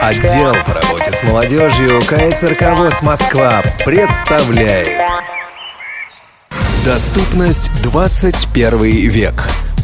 Отдел по работе с молодежью КСРК ВОЗ Москва представляет Доступность 21 век.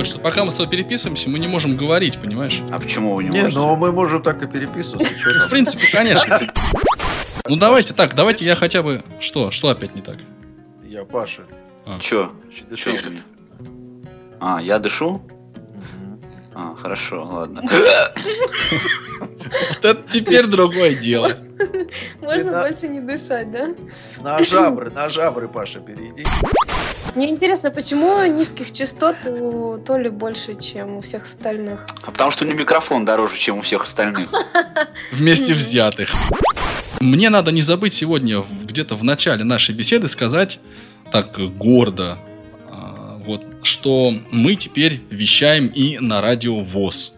Володь, что пока мы с тобой переписываемся, мы не можем говорить, понимаешь? А почему вы не, Не, можете? ну мы можем так и переписываться. чё Ну, в принципе, конечно. Ну давайте так, давайте я хотя бы... Что? Что опять не так? Я Паша. Чё? Ты Чё меня? А, я дышу? А, хорошо, ладно. Вот это теперь другое дело. Можно больше не дышать, да? На жабры, на жабры, Паша, перейди. Мне интересно, почему низких частот у Толи больше, чем у всех остальных? А потому что у него микрофон дороже, чем у всех остальных. Вместе взятых. Мне надо не забыть сегодня, где-то в начале нашей беседы, сказать так гордо, а, вот, что мы теперь вещаем и на радио ВОЗ.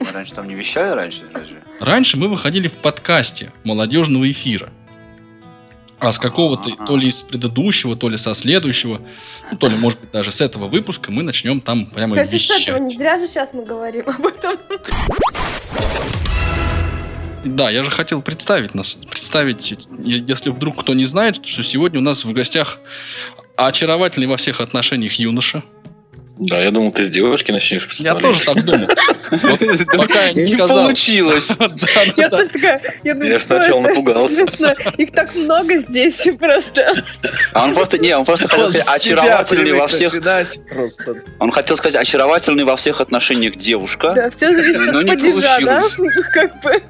Мы раньше там не вещали раньше, разве? Раньше мы выходили в подкасте молодежного эфира. А с какого-то, Ага. то ли из предыдущего, то ли со следующего, ну, то ли, может быть, даже с этого выпуска мы начнем там прямо Кажется, с этого вещать. не зря же сейчас мы говорим об этом. Да, я же хотел представить нас, представить, если вдруг кто не знает, что сегодня у нас в гостях очаровательный во всех отношениях юноша. Да, я думал, ты с девушки начнешь Я тоже так думал. Пока я не Не сказал. получилось. Да, да, Я тоже такая, я сначала напугался. Их так много здесь просто. А он просто, не, он просто хотел сказать очаровательный во всех... Он хотел сказать очаровательный во всех отношениях девушка. Да, все зависит от не падежа, да? получилось. Как бы.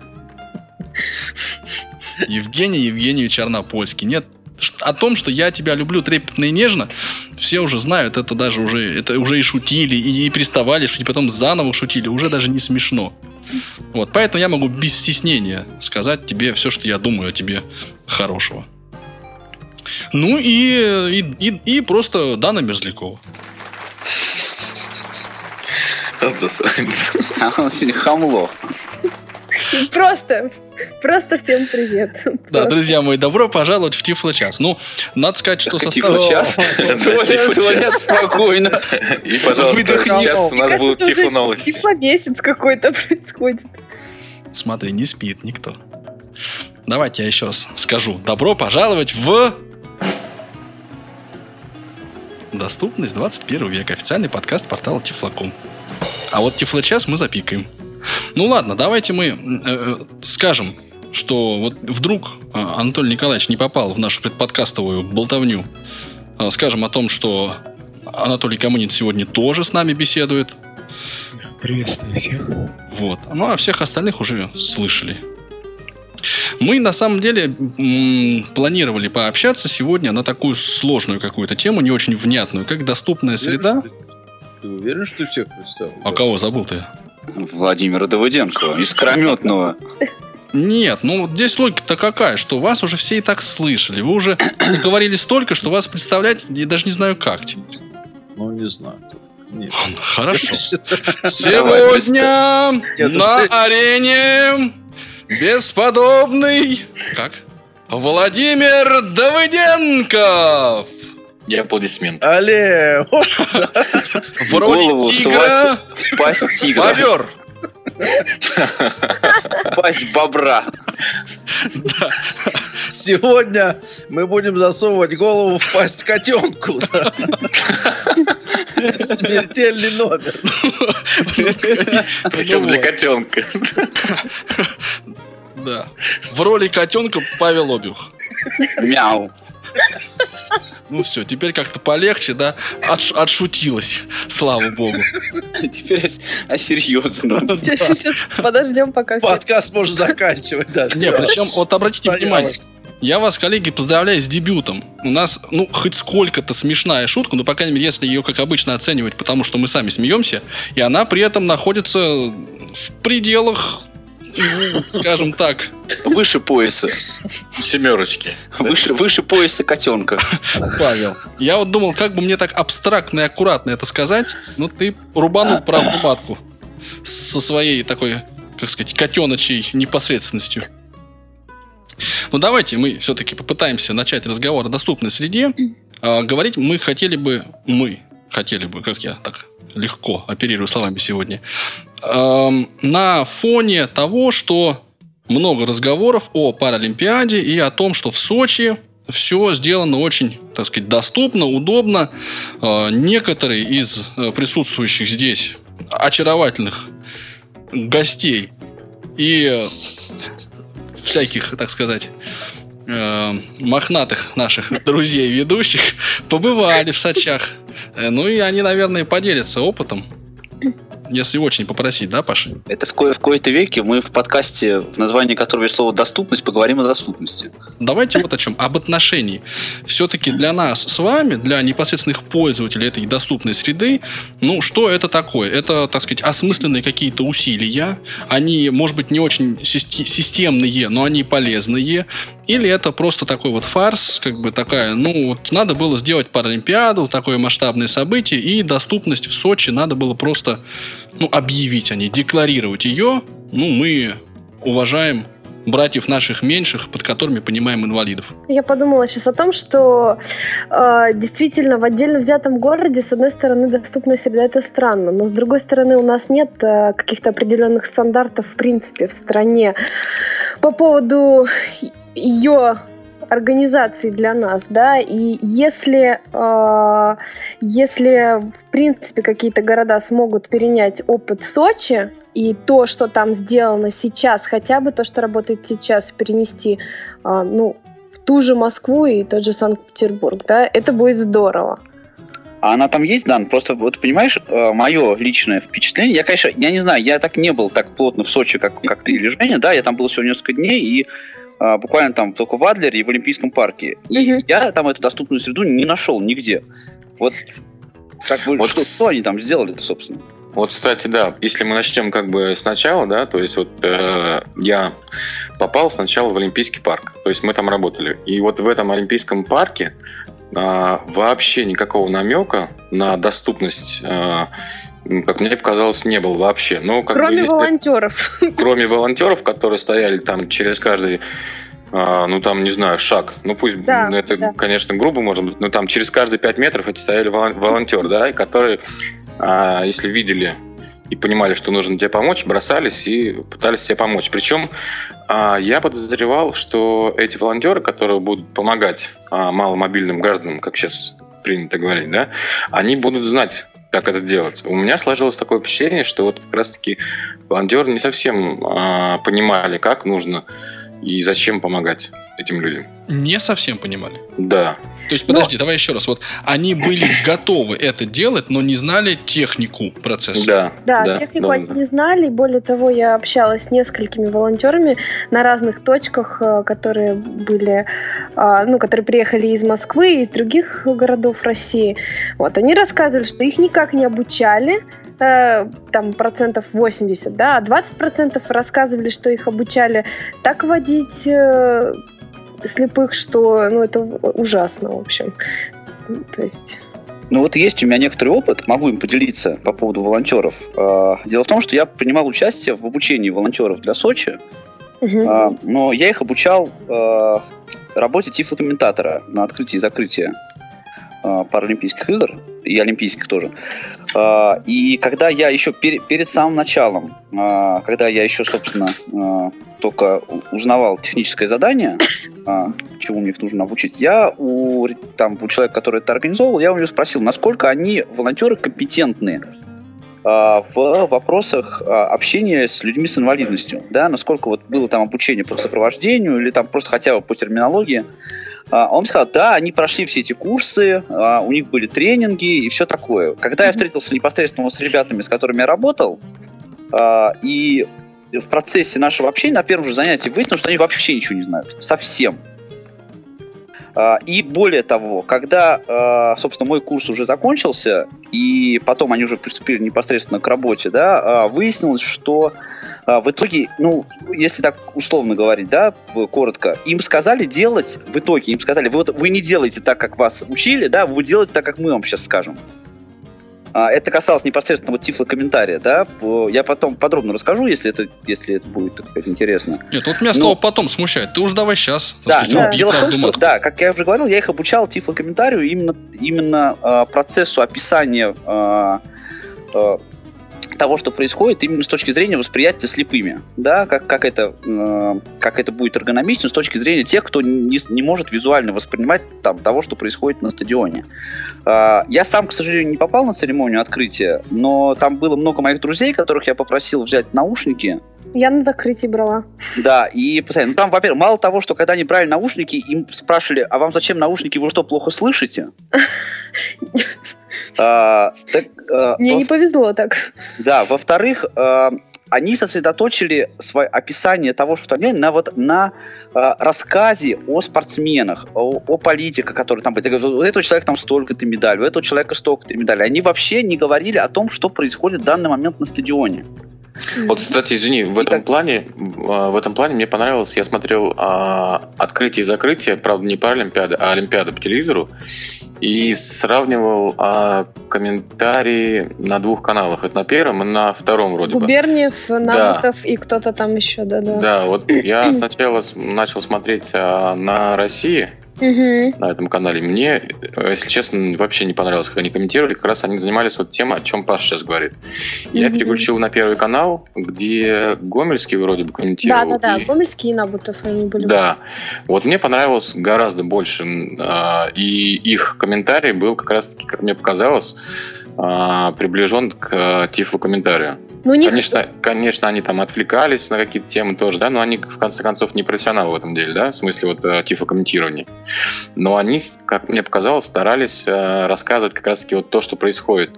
Евгений Евгеньевич Арнопольский. Нет, о том, что я тебя люблю трепетно и нежно, все уже знают, это даже уже, это уже и шутили, и, и приставали, и потом заново шутили, уже даже не смешно. Вот, поэтому я могу без стеснения сказать тебе все, что я думаю о тебе хорошего. Ну и, и, и, и просто Дана Мерзлякова. А он сегодня хамло. Просто, просто всем привет. Да, Просто. друзья мои, добро пожаловать в Тифло час. Ну, надо сказать, что состав... Типа час. Спокойно. И, пожалуйста, сейчас у нас будут тифло новости. Тифло месяц какой-то происходит. Смотри, не спит никто. Давайте я еще раз скажу. Добро пожаловать в... Доступность 21 века. Официальный подкаст портала Тифлоком. А вот Тифлочас мы запикаем. Ну ладно, давайте мы э, скажем, что вот вдруг э, Анатолий Николаевич не попал в нашу предподкастовую болтовню. Э, скажем о том, что Анатолий Камынин сегодня тоже с нами беседует. Приветствую всех. Вот. Ну, а всех остальных уже слышали. Мы на самом деле м, планировали пообщаться сегодня на такую сложную какую-то тему, не очень внятную, как доступная среда. Ты уверен, что всех представил? А кого забыл ты? Владимира Давыденко, искрометного. Нет, ну вот здесь логика-то какая, что вас уже все и так слышали. Вы уже говорили столько, что вас представлять, я даже не знаю как. теперь. Ну, не знаю. Нет. Хорошо. Сегодня ну на арене бесподобный... Как? Владимир Давыденков! И аплодисменты. Але! В роли Голову тигра Пасть тигра. бобер. Пасть бобра. Сегодня мы будем засовывать голову в пасть котенку. да. Смертельный номер. Причем для котенка. Да. В роли котенка Павел Обюх. Мяу. Ну все, теперь как-то полегче, да? Отш- отшутилась, слава богу. Теперь а серьезно. Сейчас подождем, пока. Подкаст можно заканчивать, да. Не, причем, вот обратите внимание, Я вас, коллеги, поздравляю с дебютом. У нас, ну, хоть сколько-то смешная шутка, но, по крайней мере, если ее, как обычно, оценивать, потому что мы сами смеемся, и она при этом находится в пределах, скажем так, Выше пояса. Семерочки. Выше, выше пояса котенка. Павел. Я вот думал, как бы мне так абстрактно и аккуратно это сказать, но ты рубанул правду матку со своей такой, как сказать, котеночей непосредственностью. Ну давайте мы все-таки попытаемся начать разговор о доступной среде. А, говорить мы хотели бы, мы хотели бы, как я так легко оперирую словами сегодня, эм, на фоне того, что много разговоров о Паралимпиаде и о том, что в Сочи все сделано очень, так сказать, доступно, удобно. Э, Некоторые из э, присутствующих здесь очаровательных гостей и всяких, так сказать, э, мохнатых наших друзей ведущих побывали в Сочах. Э, Ну и они, наверное, поделятся опытом. Если очень попросить, да, Паша? Это в, ко- в кои-то веке мы в подкасте, в названии которого есть слово «доступность», поговорим о доступности. Давайте вот о чем. Об отношении. Все-таки для нас с вами, для непосредственных пользователей этой доступной среды, ну, что это такое? Это, так сказать, осмысленные какие-то усилия. Они, может быть, не очень системные, но они полезные. Или это просто такой вот фарс, как бы такая, ну, вот надо было сделать Паралимпиаду, такое масштабное событие, и доступность в Сочи надо было просто, ну, объявить, а не декларировать ее. Ну, мы уважаем братьев наших меньших, под которыми понимаем инвалидов. Я подумала сейчас о том, что э, действительно в отдельно взятом городе, с одной стороны, доступная среда это странно, но с другой стороны, у нас нет э, каких-то определенных стандартов в принципе в стране по поводу ее организации для нас, да, и если, э, если в принципе какие-то города смогут перенять опыт Сочи и то, что там сделано сейчас, хотя бы то, что работает сейчас, перенести, э, ну, в ту же Москву и тот же Санкт-Петербург, да, это будет здорово. А она там есть, Дан? Просто вот понимаешь, мое личное впечатление, я, конечно, я не знаю, я так не был так плотно в Сочи, как, как ты или Женя, да, я там был всего несколько дней, и а, буквально там только в Адлере и в Олимпийском парке. И Мгм. я там эту доступную среду не нашел нигде. Вот как бы, Вот. что, что они там сделали-то, собственно? Вот, кстати, да, если мы начнем как бы сначала, да, то есть вот э, я попал сначала в Олимпийский парк, то есть мы там работали. И вот в этом Олимпийском парке а, вообще никакого намека на доступность, м, как мне показалось, не было вообще. Ну, как бы, Кроме если- волонтеров. кроме волонтеров, которые стояли там через каждый, а, ну там, не знаю, шаг. Ну пусть, Да, ну, это, да. конечно, грубо может быть, но там через каждые пять метров эти стояли волон- волонтеры, да, и которые, а, если видели и понимали, что нужно тебе помочь, бросались и пытались тебе помочь. Причем а, я подозревал, что эти волонтеры, которые будут помогать а, маломобильным гражданам, как сейчас принято говорить, да, они будут знать, как это делать. У меня сложилось такое впечатление, что вот как раз-таки волонтеры не совсем а, понимали, как нужно и зачем помогать этим людям. Не совсем понимали. Да. То есть, подожди, давай еще раз. Вот они были готовы это делать, но не знали технику процесса. Да. Да, технику да, они да. не знали. и Более того, я общалась с несколькими волонтерами на разных точках, э, которые были, а, ну, которые приехали из Москвы и из других городов России. Вот, они рассказывали, что их никак не обучали, э, там процентов 80, да, а 20 процентов рассказывали, что их обучали так водить э, слепых, что, ну, это ужасно, в общем. То есть... Ну вот есть у меня некоторый опыт, могу им поделиться по поводу волонтеров. А, Дело в том, что я принимал участие в обучении волонтеров для Сочи, а, но я их обучал а, работе тифлокомментатора на открытии и закрытии Паралимпийских игр и Олимпийских тоже. А, И когда я еще пере- перед самым началом, а, когда я еще, собственно, а, только узнавал техническое задание, чему мне их нужно обучить, я у, там, у человека, который это организовывал, я у него спросил, насколько они, волонтеры, компетентны а, в вопросах а, общения с людьми с инвалидностью, да, насколько вот было там обучение по сопровождению или там просто хотя бы по терминологии. А, Он сказал, да, они прошли все эти курсы, а, у них были тренинги и все такое. Когда я встретился непосредственно с ребятами, с которыми я работал, а, и в процессе нашего общения на первом же занятии выяснилось, что они вообще ничего не знают. Совсем. А, И более того, когда, а, собственно, мой курс уже закончился, и потом они уже приступили непосредственно к работе, да, а, выяснилось, что в итоге, ну, если так условно говорить, да, коротко, им сказали делать, в итоге им сказали, вы, вот, вы не делаете так, как вас учили, да, вы делаете так, как мы вам сейчас скажем. А, Это касалось непосредственно вот тифлокомментария, да. Я потом подробно расскажу, если это, если это будет, так сказать, интересно. Нет, вот меня Ну- слово потом смущает. Ты уж давай сейчас. Да, да. ну, дело в том, что, да, как я уже говорил, я их обучал тифлокомментарию именно, именно а, процессу описания а, того, что происходит, именно с точки зрения восприятия слепыми, да, как, как, это, э, как это будет эргономично с точки зрения тех, кто не, не может визуально воспринимать там, того, что происходит на стадионе. А, я сам, к сожалению, не попал на церемонию открытия, но там было много моих друзей, которых я попросил взять наушники, Я на закрытии брала. да, и постоянно. Ну, там, во-первых, мало того, что когда они брали наушники, им спрашивали, а вам зачем наушники, вы что, плохо слышите? А, так, а, Мне во- не повезло так. Да, во-вторых, а, они сосредоточили свое описание того, что они на вот на а, рассказе о спортсменах, о, о политике, который там говорю, У этого человека там столько-то медалей, у этого человека столько-то медалей. Они вообще не говорили о том, что происходит в данный момент на стадионе. Вот, кстати, извини, в этом плане, а, в этом плане мне понравилось, я смотрел а, открытие и закрытие, правда, не Паралимпиады, а Олимпиады по телевизору, и сравнивал а, комментарии на двух каналах. Это на первом и на втором вроде бы. Губерниев, Набутов и кто-то там еще, да-да. Да, вот я сначала начал смотреть а, на России, Мгм. на этом канале. Мне, если честно, вообще не понравилось, как они комментировали. Как раз они занимались вот тем, о чем Паша сейчас говорит. Я Мгм. переключил на первый канал, где Гомельский вроде бы комментировал. Да-да-да, и- Гомельский и Набутов они были. Да. Вот мне понравилось гораздо больше. а, И их комментарий был как раз-таки, как мне показалось, а, приближен к а, тифлокомментарию. Ну, них Конечно, конечно, они там отвлекались на какие-то темы тоже, да, но они, в конце концов, не профессионалы в этом деле, да, в смысле вот э, тифлокомментирования. Но они, как мне показалось, старались э, рассказывать как раз-таки вот то, что происходит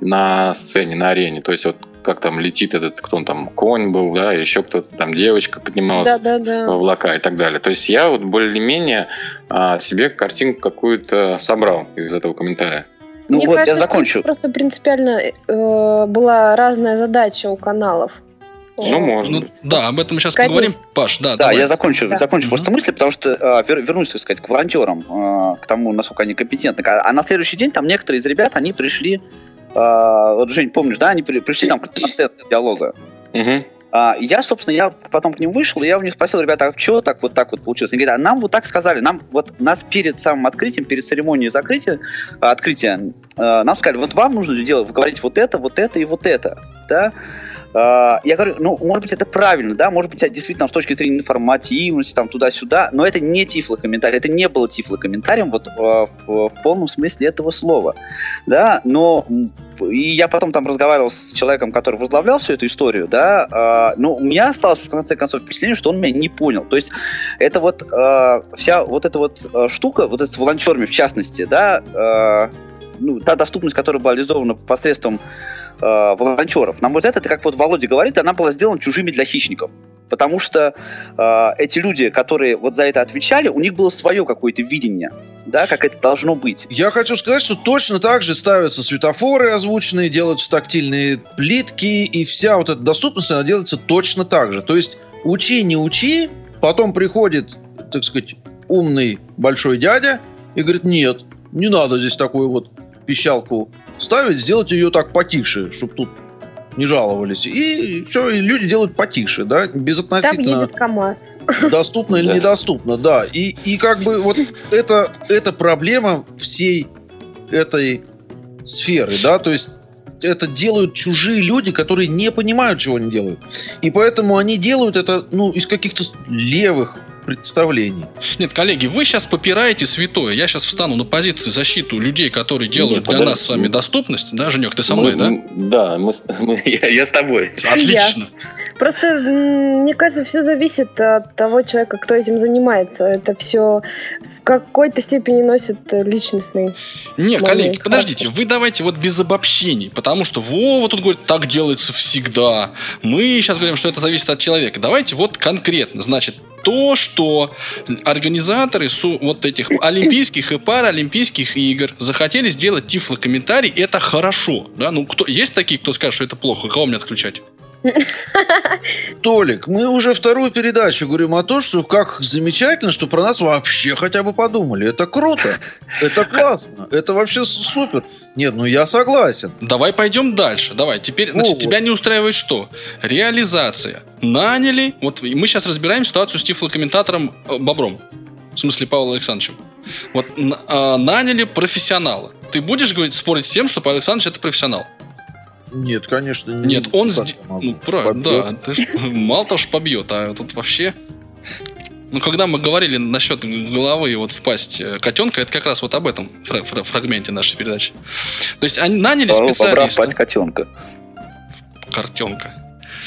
на сцене, на арене. То есть вот как там летит этот, кто он там, конь был, да, еще кто-то там, девочка поднималась Да-да-да. в облака и так далее. То есть я вот более-менее а, себе картинку какую-то собрал из этого комментария. Ну Мне вот, кажется, я закончу. что Просто принципиально э, была разная задача у каналов. Ну, может Ну, да, об этом мы сейчас Конечно. поговорим. Паш, да, Да, давай. я закончу, Да. закончу просто мысли, потому что вер- вернусь, так сказать, к волонтерам, а, к тому, насколько они компетентны. А, а на следующий день там некоторые из ребят, они пришли, а, вот, Жень, помнишь, да, они при- пришли там к диалога. Мгм. А, я, собственно, я потом к ним вышел, и я у них спросил, ребята, а что так вот так вот получилось? Они говорят, а нам вот так сказали, нам вот нас перед самым открытием, перед церемонией закрытия, открытия, а, нам сказали, вот вам нужно делать, говорить вот это, вот это и вот это, да? А, Я говорю, ну, может быть, это правильно, да, может быть, это действительно с точки зрения информативности, там, туда-сюда, но это не тифлокомментарий, это не было тифлокомментарием вот а, в, в полном смысле этого слова, да, но и я потом там разговаривал с человеком, который возглавлял всю эту историю, да, а, ну, у меня осталось в конце концов впечатление, что он меня не понял, то есть это вот а, вся вот эта вот а, штука, вот это с волонтерами в частности, да, а, ну, та доступность, которая была реализована посредством э, волонтеров. На мой взгляд, это, как вот Володя говорит, она была сделана чужими для хищников. Потому что э, эти люди, которые вот за это отвечали, у них было свое какое-то видение, да, как это должно быть. Я хочу сказать, что точно так же ставятся светофоры озвученные, делаются тактильные плитки, и вся вот эта доступность, она делается точно так же. То есть учи, не учи, потом приходит, так сказать, умный большой дядя и говорит, нет, не надо здесь такую вот пищалку ставить, сделать ее так потише, чтобы тут не жаловались. И все, и люди делают потише, да, Там безотносительно едет КАМАЗ. доступно или недоступно, да. И, и как бы вот это, это проблема всей этой сферы, да, то есть это делают чужие люди, которые не понимают, чего они делают. И поэтому они делают это, ну, из каких-то левых представлений. Нет, коллеги, вы сейчас попираете святое. Я сейчас встану на позицию защиту людей, которые делают Нет, для подожди. нас с вами доступность. Да, Женек, ты со мной, Мы- да? Да, мы мы- я, я с тобой. Отлично. Просто м, мне кажется, все зависит от того человека, кто этим занимается. Это все какой-то степени носит э, личностный. Не, Момент коллеги, характер. подождите, вы давайте вот без обобщений, потому что Вова тут говорит, так делается всегда. Мы сейчас говорим, что это зависит от человека. Давайте вот конкретно. Значит, то, что организаторы су- вот этих олимпийских и паралимпийских игр захотели сделать тифлокомментарий, это хорошо. Да? Ну, кто, есть такие, кто скажет, что это плохо? Кого мне отключать? Толик, мы уже вторую передачу говорим о том, что как замечательно, что про нас вообще хотя бы подумали. Это круто, это классно, это вообще супер. Нет, ну я согласен. Давай пойдем дальше. Давай. Теперь, значит, вот. тебя не устраивает что? Реализация. Наняли. Вот мы сейчас разбираем ситуацию с тифлокомментатором э, Бобром. В смысле, Павлом Александровичем. Вот а, наняли профессионала. Ты будешь говорить, спорить с тем, что Павел Александрович это профессионал? Нет, конечно, не- Нет, он могу? Ну, правильно, да. Ты ж- мало того, что побьет, а тут вообще... Ну, когда мы говорили насчет головы вот в пасть э, котенка, это как раз вот об этом фра- фра- фрагменте нашей передачи. То есть они наняли Бобра специалиста... пать котенка. Картенка.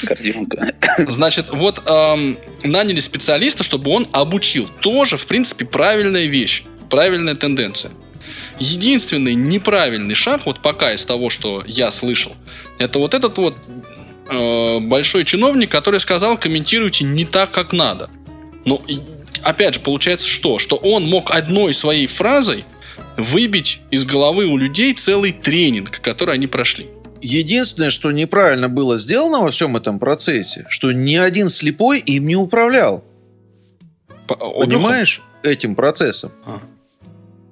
Картинка. Значит, вот эм, наняли специалиста, чтобы он обучил. Тоже, в принципе, правильная вещь, правильная тенденция. Единственный неправильный шаг, вот пока из того, что я слышал, это вот этот вот э, большой чиновник, который сказал, комментируйте не так, как надо. Но, и, опять же, получается что? Что он мог одной своей фразой выбить из головы у людей целый тренинг, который они прошли. Единственное, что неправильно было сделано во всем этом процессе, что ни один слепой им не управлял. По- он- Понимаешь? Этим процессом. А.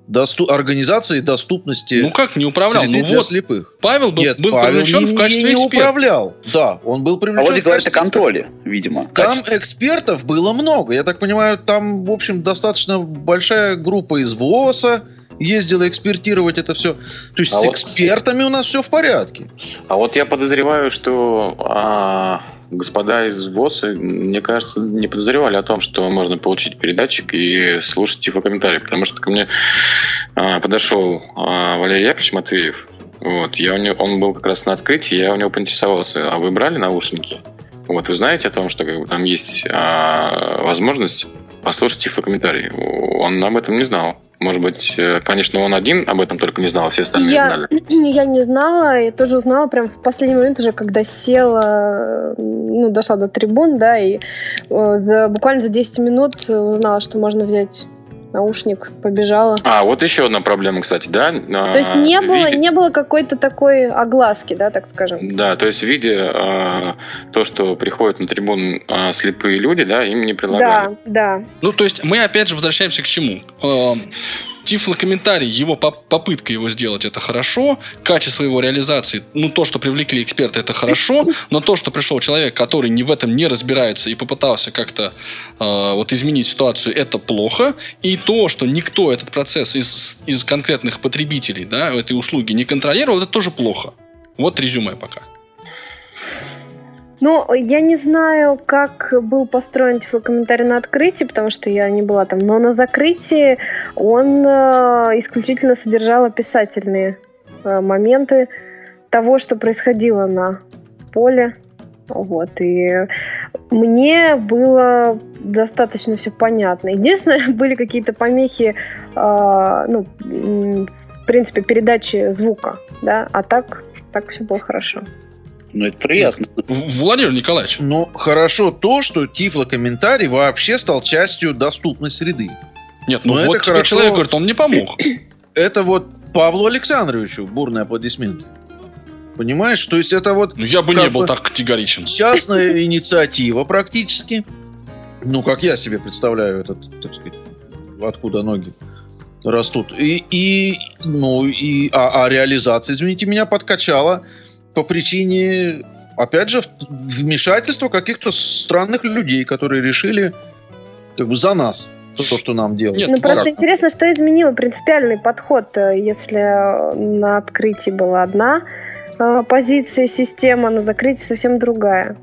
Досту- организации доступности Ну как не управлял? среды Ну для вот, слепых. Павел был, Нет, был Павел привлечен не, в качестве не эксперта. управлял. Да, он был А привлечен Володя в говорит о контроле, видимо. Там экспертов было много. Я так понимаю, там, в общем, достаточно большая группа из ВОСа ездила экспертировать это все. То есть А с вот- экспертами у нас все в порядке. А вот я подозреваю, что а, господа из ВОЗа, мне кажется, не подозревали о том, что можно получить передатчик и слушать тифлокомментарий. Потому что ко мне а, подошел а, Валерий Яковлевич Матвеев. Вот, я у него, он был как раз на открытии, я у него поинтересовался, а вы брали наушники? Вот, вы знаете о том, что как бы, там есть а, возможность послушать тифлокомментарий? Он об этом не знал. Может быть, э, конечно, он один об этом только не знал, все остальные Я, знали. я не знала, и тоже узнала прям в последний момент уже, когда села, э, ну, дошла до трибун, да, и э, за, буквально за 10 минут узнала, что можно взять наушник, побежала. А, вот еще одна проблема, кстати, да? То есть не было, не было какой-то такой огласки, да, так скажем. Да, то есть видя а, то, что приходят на трибун а, слепые люди, да, им не предлагали. Да, да. Ну, то есть мы опять же возвращаемся к чему? Тифлокомментарий, его поп- попытка его сделать, это хорошо. Качество его реализации, ну, то, что привлекли эксперты, это хорошо. Но то, что пришел человек, который не в этом не разбирается и попытался как-то э, вот изменить ситуацию, это плохо. И то, что никто этот процесс из, из конкретных потребителей, да, этой услуги не контролировал, это тоже плохо. Вот резюме пока. Ну, я не знаю, как был построен тифлокомментарий на открытии, потому что я не была там, но на закрытии он э, исключительно содержал описательные э, моменты того, что происходило на поле. Вот, и мне было достаточно все понятно. Единственное, были какие-то помехи, э, ну, в принципе, передачи звука, да, а так, так все было хорошо. Ну, это приятно. Владимир Николаевич, Но хорошо то, что тифлокомментарий вообще стал частью доступной среды. нет, ну Ну, это вот тебе хорошо. человек говорит, он мне помог. Это вот Павлу Александровичу бурный аплодисмент. Понимаешь? То есть это вот Ну, я бы не был бы- так категоричен. частная инициатива практически. Ну, как я себе представляю этот, так сказать, откуда ноги растут. И, и ну, и, а, а реализация, извините меня, подкачала по причине, опять же, вмешательства каких-то странных людей, которые решили как бы за нас то, что нам делать. Нет, Ну, просто Как? интересно, что изменило принципиальный подход, э, если э, на открытии была одна э, позиция, система, на закрытии совсем другая.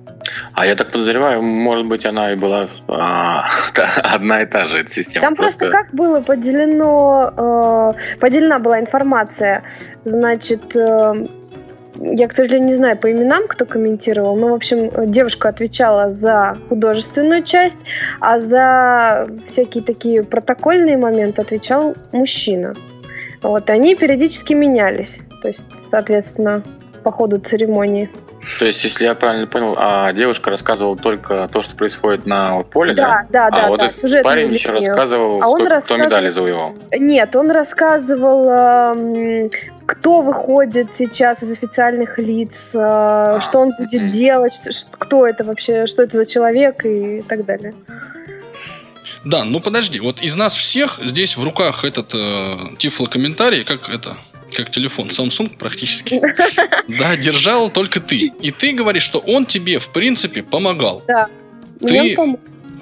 А я так подозреваю, может быть, она и была а, одна и та же эта система. Там просто как было поделено, э, поделена была информация, значит, э, я, к сожалению, не знаю по именам, кто комментировал, но, в общем, девушка отвечала за художественную часть, а за всякие такие протокольные моменты отвечал мужчина. Вот, они периодически менялись, то есть, соответственно, по ходу церемонии. То есть, если я правильно понял, а девушка рассказывала только то, что происходит на поле, да? Да, да, а да. вот да, этот парень еще рассказывал, а он кто, рассказывал... кто медали завоевал. Нет, он рассказывал, эм, кто выходит сейчас из официальных лиц, э, что он будет делать, кто это вообще, что это за человек и так далее. Да, ну подожди, вот из нас всех здесь в руках этот э, тифлокомментарий, как это, как телефон Samsung практически, да, держал только ты. И ты говоришь, что он тебе, в принципе, помогал. Да. Ты-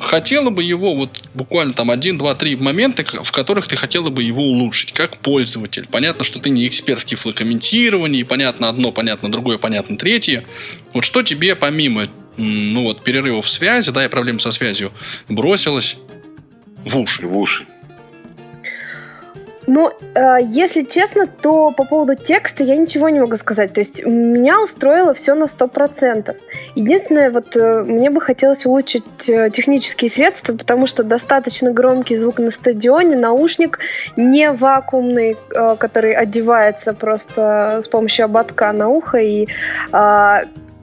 Хотела бы его, вот буквально там один, два, три момента, в которых ты хотела бы его улучшить, как пользователь. Понятно, что ты не эксперт в тифлокомментировании, понятно одно, понятно другое, понятно третье. Вот что тебе помимо, ну вот, перерывов связи, да, и проблем со связью, бросилось в уши? В уши. Ну, э, если честно, то по поводу текста я ничего не могу сказать. То есть меня устроило все на 100%. Единственное, вот э, мне бы хотелось улучшить э, технические средства, потому что достаточно громкий звук на стадионе, наушник не вакуумный, э, который одевается просто с помощью ободка на ухо. И, э,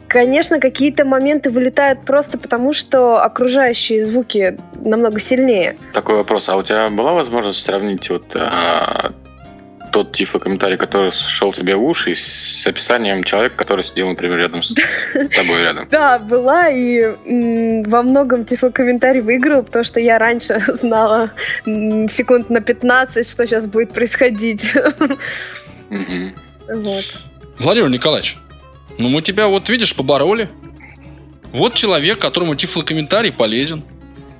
конечно, какие-то моменты вылетают просто потому, что окружающие звуки намного сильнее. Такой вопрос. А у тебя была возможность сравнить вот а, тот тифлокомментарий, который шел тебе в уши, с описанием человека, который сидел, например, рядом с, тобой рядом? Да, была и во многом тифлокомментарий выиграл, потому что я раньше знала секунд на 15, что сейчас будет происходить. Вот. Владимир Николаевич, ну мы тебя вот, видишь, побороли. Вот человек, которому тифлокомментарий полезен.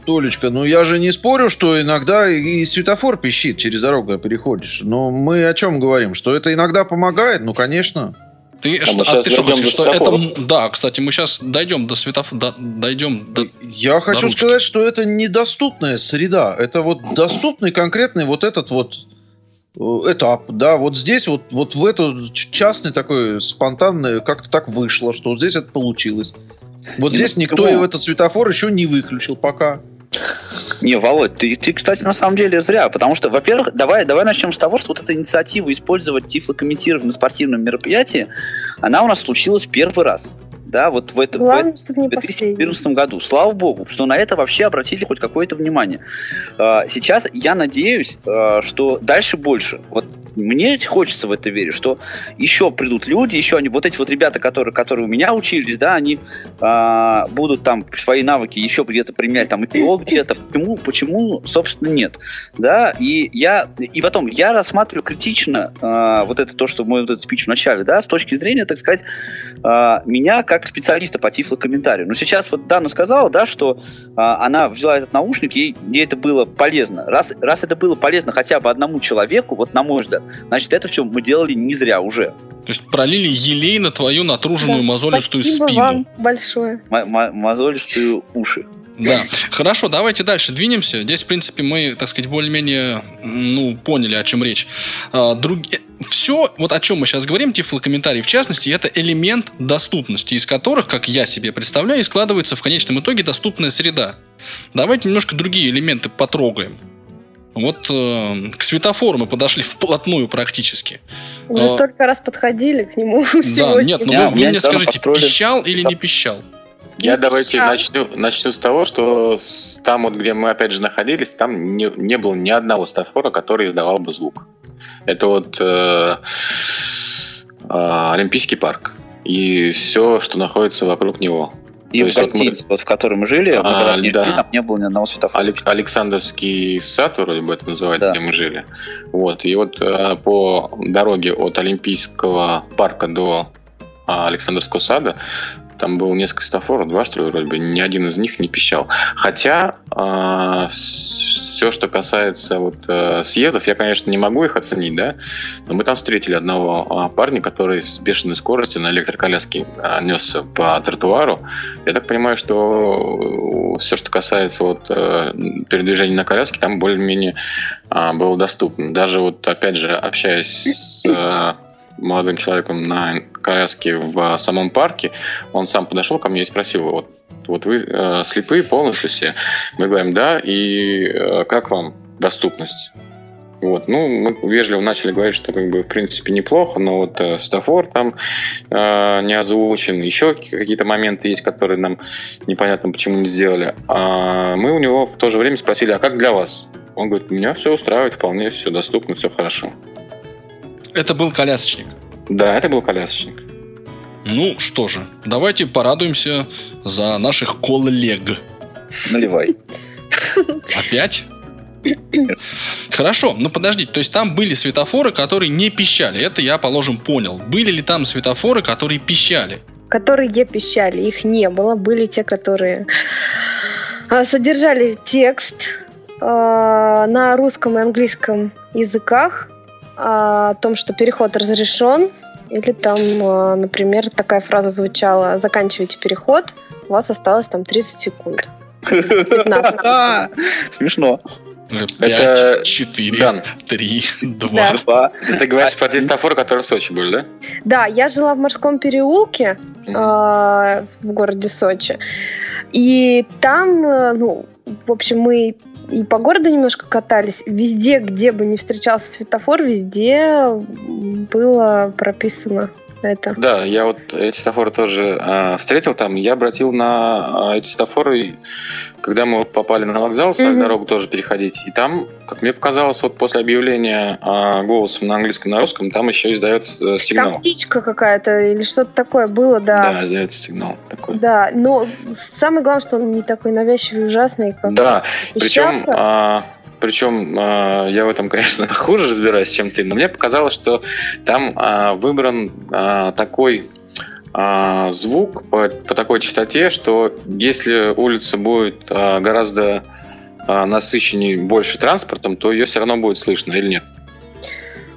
Толечка, ну я же не спорю, что иногда и светофор пищит через дорогу, переходишь. Но мы о чем говорим? Что это иногда помогает? Ну, конечно. Ты, А что, а ты что хочешь, до что это... Да, кстати, мы сейчас дойдем до светофора, дойдем до... Я хочу ручки. сказать, что это недоступная среда. Это вот доступный конкретный вот этот вот этап, да, вот здесь вот, вот в эту частный такой спонтанный как-то так вышло, что вот здесь это получилось. Вот И здесь никто и этот светофор еще не выключил пока. Не, Володь, ты, ты, кстати, на самом деле зря, потому что, во-первых, давай, давай начнем с того, что вот эта инициатива использовать тифлокомментирование на спортивном мероприятии, она у нас случилась первый раз. Да, вот в, это, в, Главное, не в последний. 2014 году. Слава богу, что на это вообще обратили хоть какое-то внимание. А, Сейчас я надеюсь, а, что дальше больше. Вот мне хочется в это верить, что еще придут люди, еще они, вот эти вот ребята, которые, которые у меня учились, да, они а, будут там свои навыки еще где-то применять, там, эпилог где-то. Почему, почему, собственно, нет? Да, и я, и потом, я рассматриваю критично а, вот это то, что мой вот этот спич в начале, да, с точки зрения, так сказать, а, меня как специалиста по тифлокомментарию. Но сейчас вот Дана сказала, да, что а, она взяла этот наушник, ей, ей это было полезно. Раз, раз это было полезно хотя бы одному человеку, вот на мой взгляд, значит, это все мы делали не зря уже. То есть пролили елей на твою натруженную Да, мозолистую Спасибо спину. вам большое. М- м- мозолистые уши. Да. Хорошо, давайте дальше двинемся. Здесь, в принципе, мы, так сказать, более-менее, ну, поняли, о чем речь. Все, вот о чем мы сейчас говорим, тифлокомментарий в частности, это элемент доступности, из которых, как я себе представляю, складывается в конечном итоге доступная среда. Давайте немножко другие элементы потрогаем. Вот э, к светофору мы подошли вплотную практически. Уже А. столько раз подходили к нему Да, сегодня. нет, ну Я- вы, вы мне скажите, построили- пищал или не пищал? Я Ну, давайте пищал. начну, начну с того, что там вот, где мы опять же находились, там не, не было ни одного светофора, который издавал бы звук. Это вот э, а, Олимпийский парк и все, что находится вокруг него. И То в вот мы- гостинице, вот в которой мы жили, мы А, когда в ней да. жили, там не было ни одного светофора. Алек- Александрский сад, вроде бы это называется, Да. где мы жили. Вот. И вот э, по дороге от Олимпийского парка до а, Александрского сада там было несколько светофоров, два, что ли, вроде бы, ни один из них не пищал. Хотя все, что касается вот, э, съездов, я, конечно, не могу их оценить, да, но мы там встретили одного а, парня, который с бешеной скоростью на электроколяске а, несся по тротуару. Я так понимаю, что все, что касается вот, э, передвижения на коляске, там более-менее а, было доступно. Даже вот, опять же, общаясь с э, молодым человеком на коляске в самом парке. Он сам подошел ко мне и спросил, вот, вот вы э, слепые полностью все? Мы говорим, да, и э, как вам доступность? Вот. Ну, мы вежливо начали говорить, что как бы в принципе неплохо, но вот э, светофор там э, не озвучен, еще какие-то моменты есть, которые нам непонятно почему не сделали. А мы у него в то же время спросили, а как для вас? Он говорит, меня все устраивает, вполне все доступно, все хорошо. Это был колясочник. Да, это был колясочник. Ну что же, давайте порадуемся за наших коллег. Наливай. Опять? Хорошо, ну подождите, то есть там были светофоры, которые не пищали. Это я, положим, понял. Были ли там светофоры, которые пищали? Которые пищали, их не было. Были те, которые а, содержали текст а, на русском и английском языках о том, что переход разрешен, или там, а, например, такая фраза звучала «Заканчивайте переход, у вас осталось там 30 секунд». 15. Смешно. Это- 5, 4, Дан. 3, 2. Да. Два. Ты говоришь про те светофоры, которые в Сочи были, да? Да, я жила в морском переулке э, в городе Сочи. И там, э, ну, в общем, мы и по городу немножко катались. Везде, где бы не встречался светофор, везде было прописано это. Да, я вот эти светофоры тоже а, встретил там. Я обратил на а, эти светофоры, когда мы попали на вокзал, стали Мгм. дорогу тоже переходить. И там, как мне показалось, вот после объявления а, голосом на английском, на русском, там еще издается э, Там сигнал. птичка какая-то или что-то такое было, да. Да, издается сигнал такой. Да, но самое главное, что он не такой навязчивый ужасный, как Да, причем, пищалка. Причем а, я в этом, конечно, хуже разбираюсь, чем ты, но мне показалось, что там а, выбран а, такой звук по, по такой частоте, что если улица будет гораздо насыщеннее больше транспортом, то ее все равно будет слышно или нет?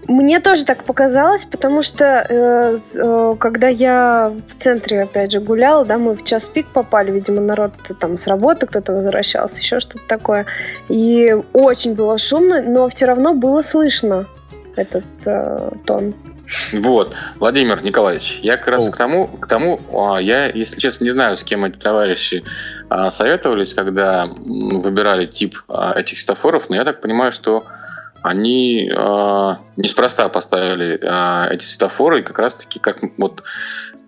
Мне тоже так показалось, потому что э, э, когда я в центре, опять же, гуляла, да, мы в час пик попали, видимо, народ там с работы кто-то возвращался, еще что-то такое. И очень было шумно, но все равно было слышно этот э, тон. Вот, Владимир Николаевич, я как раз О. к тому, к тому, а, я, если честно, не знаю, с кем эти товарищи а, советовались, когда выбирали тип а, этих светофоров, но я так понимаю, что они а, неспроста поставили а, эти светофоры, и как раз-таки, как вот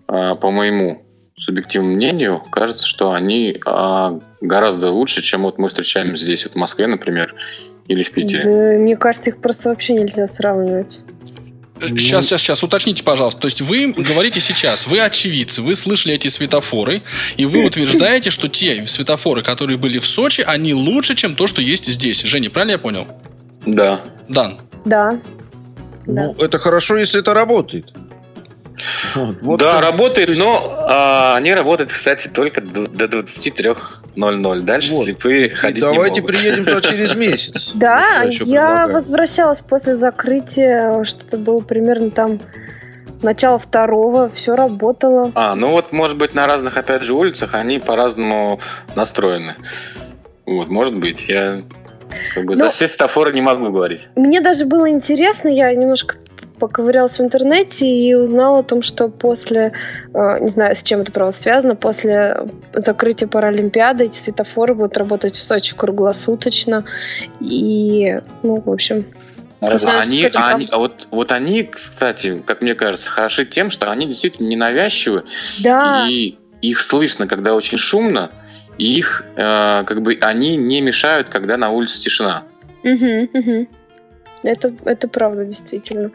а, по моему субъективному мнению, кажется, что они а, гораздо лучше, чем вот мы встречаем здесь, вот в Москве, например, или в Питере. Да, мне кажется, их просто вообще нельзя сравнивать. Сейчас, сейчас, сейчас, уточните, пожалуйста. То есть вы говорите сейчас, вы очевидцы, вы слышали эти светофоры, и вы утверждаете, что те светофоры, которые были в Сочи, они лучше, чем то, что есть здесь. Женя, правильно я понял? Да. Дан. Да. Ну, это хорошо, если это работает. Вот, вот да, что- работает, но а, они работают, кстати, только до, до 23.00. Дальше Вот. слепые И ходить давайте не могут. приедем туда через месяц. Да, Я ещё я предлагаю. возвращалась после закрытия, что-то было примерно там начало второго, все работало. А, ну вот, может быть, на разных, опять же, улицах они по-разному настроены. Вот, может быть. Я как бы за Ну- все светофоры не могу говорить. Мне даже было интересно, я немножко поковырялась в интернете и узнала о том, что после, э, не знаю, с чем это правда связано, после закрытия Паралимпиады эти светофоры будут работать в Сочи круглосуточно. И, ну, в общем, Знаешь, Они, они- а вот, вот они, кстати, как мне кажется, хороши тем, что они действительно ненавязчивы, да, и их слышно, когда очень шумно, их, э, как бы, они не мешают, когда на улице тишина. Мгм, мгм. Это, это правда, действительно.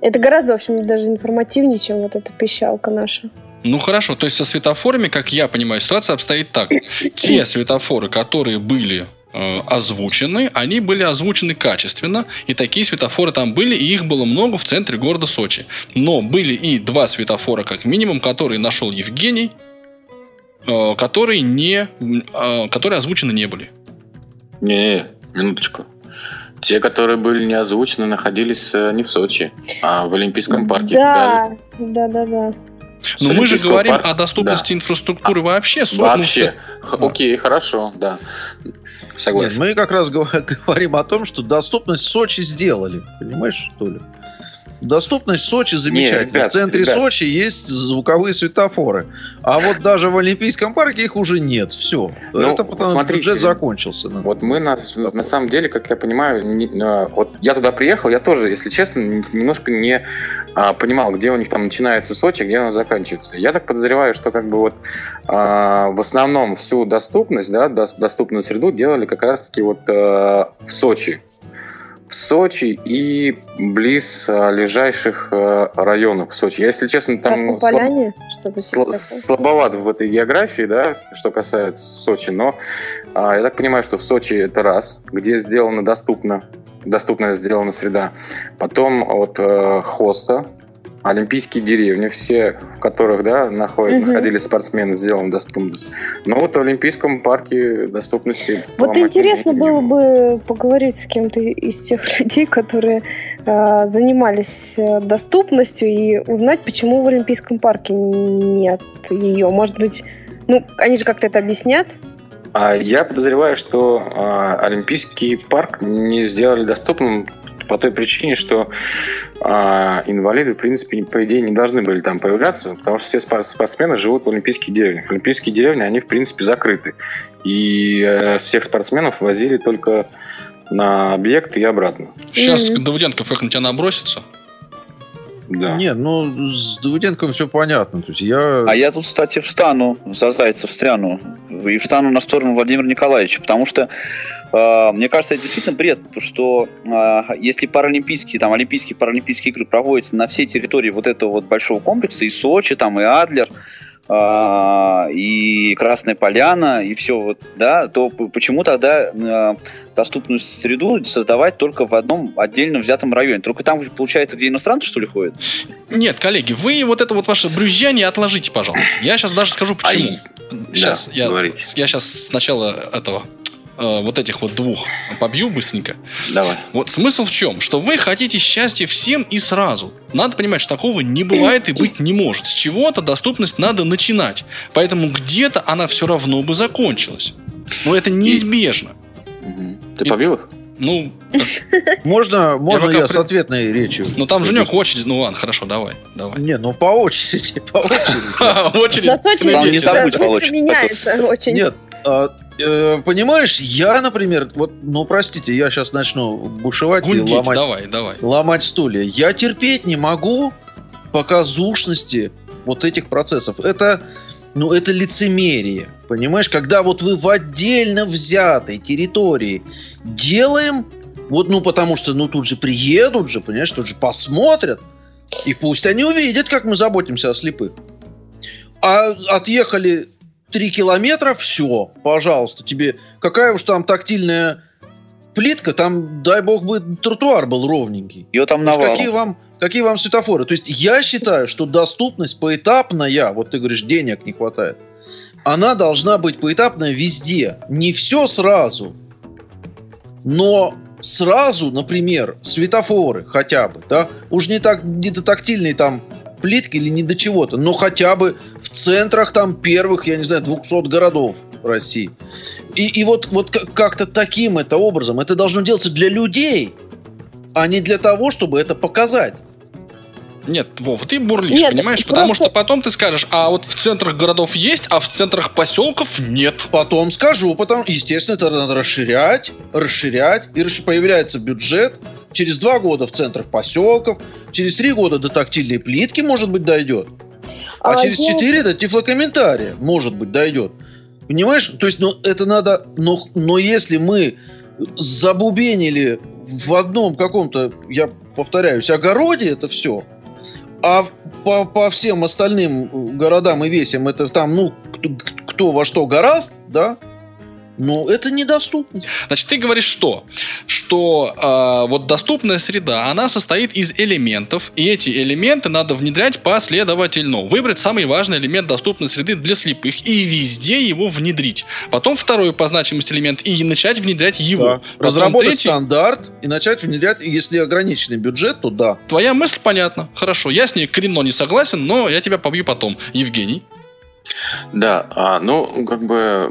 Это гораздо, в общем, даже информативнее, чем вот эта пищалка наша. Ну хорошо, то есть со светофорами, как я понимаю, ситуация обстоит так. Те светофоры, которые были э, озвучены, они были озвучены качественно, и такие светофоры там были, и их было много в центре города Сочи. Но были и два светофора, как минимум, которые нашел Евгений, которые не, э, которые озвучены не были. Не, минуточку. Те, которые были не озвучены, находились э, не в Сочи, а в Олимпийском парке. Да, да, да, да. Но мы же говорим парка- о доступности инфраструктуры вообще. Со- ну, Вообще. Х- Окей, хорошо, да. Нет, Согласен. мы как раз гов- говорим о том, что доступность Сочи сделали. Понимаешь, что ли? Доступность Сочи замечательная. ребят, в центре ребят. Сочи есть звуковые светофоры. А вот даже в Олимпийском парке их уже нет. Все. Ну, Это потому что смотрите. бюджет закончился. да. Вот мы на, на самом деле, как я понимаю, не- а, вот я туда приехал, я тоже, если честно, немножко не а, понимал, где у них там начинается Сочи, где он заканчивается. Я так подозреваю, что как бы вот а, в основном всю доступность, да, дос- доступную среду делали как раз-таки вот а, в Сочи. В Сочи и близ а, ближайших а, районов Сочи. Я, если честно, там слаб- Сл- слабоват в этой географии, да, что касается Сочи, но а, я так понимаю, что в Сочи это раз, где сделано доступно, доступная сделана среда. Потом от э, хоста, олимпийские деревни, все, в которых да, находят, Мгм. находились спортсмены, сделана доступность. Но вот в Олимпийском парке доступности... Вот интересно было бы поговорить с кем-то из тех людей, которые э, занимались доступностью и узнать, почему в Олимпийском парке нет ее. Может быть, ну, они же как-то это объяснят. А я подозреваю, что а, Олимпийский парк не сделали доступным по той причине, что а, инвалиды, в принципе, по идее, не должны были там появляться, потому что все спор- спортсмены живут в Олимпийских деревнях. Олимпийские деревни, они, в принципе, закрыты. И э, всех спортсменов возили только на объект и обратно. Сейчас Мгм. Давыденков их на тебя набросится. Да. Нет, ну с Давыденковым все понятно. То есть я... А я тут, кстати, встану за Зайца, встряну. И встану на сторону Владимира Николаевича. Потому что, э, мне кажется, это действительно бред. Что э, если паралимпийские, там, олимпийские, паралимпийские игры проводятся на всей территории вот этого вот большого комплекса, и Сочи, там, и Адлер, и Красная Поляна, и все вот, да, то почему тогда э, доступную среду создавать только в одном отдельно взятом районе? Только там, получается, где иностранцы, что ли, ходят? Нет, коллеги, вы вот это вот ваше брюзжание отложите, пожалуйста. Я сейчас даже скажу почему. Сейчас да, я, говорите. я сейчас сначала этого э, вот этих вот двух побью быстренько. Давай. Вот смысл в чем? Что вы хотите счастья всем и сразу. Надо понимать, что такого не бывает и быть не может. С чего-то доступность надо начинать. Поэтому где-то она все равно бы закончилась. Но это неизбежно. Мгм. Ты И- побил их? Ну, Можно, можно пока я, при- с ответной речью? ну там Женек очередь. Ну ладно, хорошо, давай. давай. Не, ну по очереди, по очереди. Очередь. Не забудь, меняется очень. Нет, а, э, понимаешь, я, например, вот, ну простите, я сейчас начну бушевать и Гундеть, ломать, давай, давай. ломать стулья. Я терпеть не могу показушности вот этих процессов. Это, ну, это лицемерие, понимаешь? Когда вот вы в отдельно взятой территории делаем, вот, ну, потому что, ну, тут же приедут же, понимаешь, тут же посмотрят, и пусть они увидят, как мы заботимся о слепых. А отъехали три километра, все, пожалуйста, тебе какая уж там тактильная плитка, там, дай бог бы, тротуар был ровненький. Ее там Уж навалом. Какие вам, какие вам светофоры? То есть я считаю, что доступность поэтапная, вот ты говоришь, денег не хватает, она должна быть поэтапная везде. Не все сразу, но сразу, например, светофоры хотя бы, да, уж не так не до тактильной там плитки или не до чего-то, но хотя бы в центрах там первых, я не знаю, 200 городов России. И, и вот, вот как- как-то таким это образом, это должно делаться для людей, а не для того, чтобы это показать. Нет, Вов, ты бурлишь, Нет, понимаешь? просто- Потому что потом ты скажешь, а вот в центрах городов есть, а в центрах поселков нет. Потом скажу, потом, естественно, это надо расширять, расширять, и появляется бюджет. Через два года в центрах поселков, через три года до тактильной плитки, может быть, дойдет. А, А через я- четыре до тифлокомментария, может быть, дойдет. Понимаешь? То есть, ну, это надо... Но, но если мы забубенили в одном каком-то, я повторяюсь, огороде это все, а по, по всем остальным городам и весям это там, ну, кто, кто во что гораст, да, ну, это недоступно. Значит, ты говоришь что? Что э, вот доступная среда, она состоит из элементов, и эти элементы надо внедрять последовательно. Выбрать самый важный элемент доступной среды для слепых и везде его внедрить. Потом второй по значимости элемент и начать внедрять его. Да. Потом Разработать третий. стандарт и начать внедрять, если ограниченный бюджет, то да. Твоя мысль понятна. Хорошо, я с ней коренно не согласен, но я тебя побью потом. Евгений. Да, а, ну, как бы,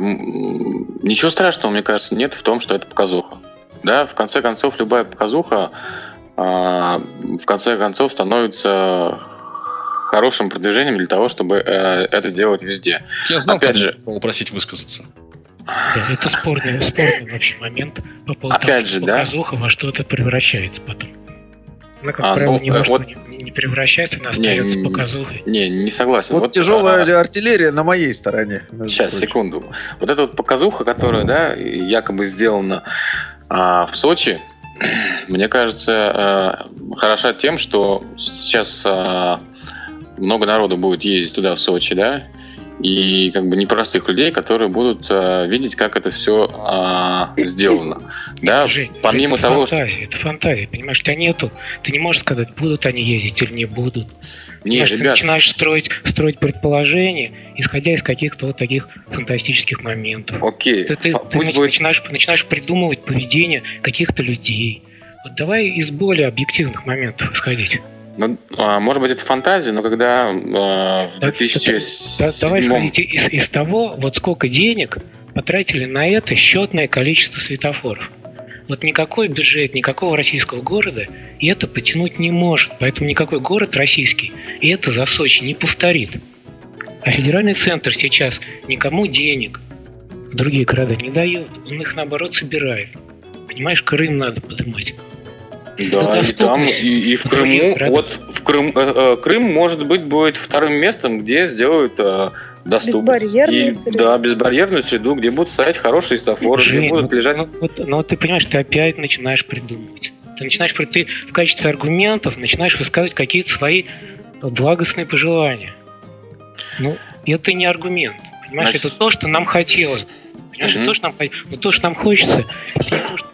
ничего страшного, мне кажется, нет в том, что это показуха. Да, в конце концов, любая показуха, а, в конце концов становится хорошим продвижением для того, чтобы э, это делать везде. Я знал, Опять же- попросить высказаться. Да, это спорный, спорный вообще момент по поводу Опять того, же, что да. показуха во что-то превращается потом. Она, как А, правило, ну, э, что вот- не, не превращается, она Не, остается не, показухой. Не, не согласен. Вот, тяжелая а, артиллерия на моей стороне. Сейчас, прочим. секунду. Вот эта вот показуха, которая, да, якобы сделана а, в Сочи, мне кажется, э, хороша тем, что сейчас а, много народу будет ездить туда, в Сочи, да, и как бы непростых людей, которые будут а, видеть, как это все сделано. Да, Жень, помимо это того, что... фантазия, это фантазия, понимаешь, у тебя нету, ты не можешь сказать, будут они ездить или не будут. Не, Понимаешь, ты ребят, начинаешь строить, строить предположения, исходя из каких-то вот таких фантастических моментов. окей, Ты, ты- фа- ты будет начинаешь, начинаешь придумывать поведение каких-то людей. Вот давай из более объективных моментов исходить. Ну, а, может быть, это фантазия, но когда а, в Да, 2007 Да- давай исходить из, из того, вот сколько денег потратили на это счетное количество светофоров. Вот никакой бюджет, никакого российского города и это потянуть не может. Поэтому никакой город российский и это за Сочи не повторит. А федеральный центр сейчас никому денег другие города не дает. Он их наоборот собирает. Понимаешь, Крым надо поднимать. Да, и там, и, и в Крыму, вот в Крым, э, э, Крым, может быть, будет вторым местом, где сделают э, доступность. Безбарьерную И- среду. Да, безбарьерную среду, где будут стоять хорошие светофоры, где будут ну, лежать... ну, вот, ну, вот ты понимаешь, ты опять начинаешь придумывать. Ты начинаешь, ты в качестве аргументов начинаешь высказывать какие-то свои благостные пожелания. Ну, это не аргумент. Понимаешь, Значит- это то, что нам хотелось. Понимаешь, Мгм. это то, что нам, ну, то, что нам хочется, это не то, что.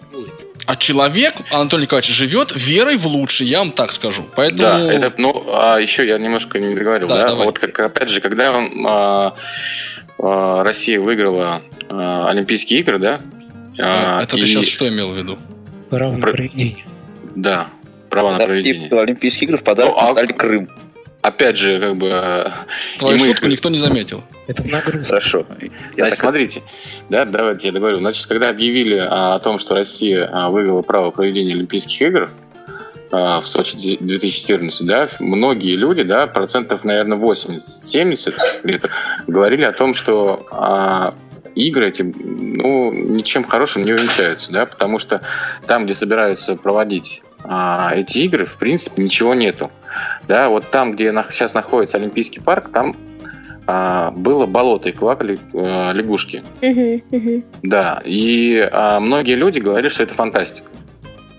А человек, Анатолий Николаевич, живет верой в лучшее, я вам так скажу. Поэтому... Да, это, ну, а еще я немножко не договорил, Да, да, давай. вот как, опять же, когда а, а, Россия выиграла а, Олимпийские игры, да, а, это и- ты сейчас что имел в виду? Право на Про- проведение. да, права на проведение. Олимпийские игры в подарок Ну, а- Крым. Опять же, как бы, э, Твою мы- шутку никто не заметил. Это в нагрузку. Хорошо. Я Значит, так- смотрите, да, давайте я договорю. Значит, когда объявили а, о том, что Россия а, выиграла право проведения Олимпийских игр а, в Сочи 2014, да, многие люди, да, процентов, наверное, 80-70 где-то, говорили о том, что а, игры эти, ну, ничем хорошим не увенчаются, да, потому что там, где собираются проводить а, эти игры, в принципе, ничего нету. Да, вот там, где на- сейчас находится Олимпийский парк, там а, было болото и квакали а, лягушки. Да, и а, многие люди говорили, что это фантастика.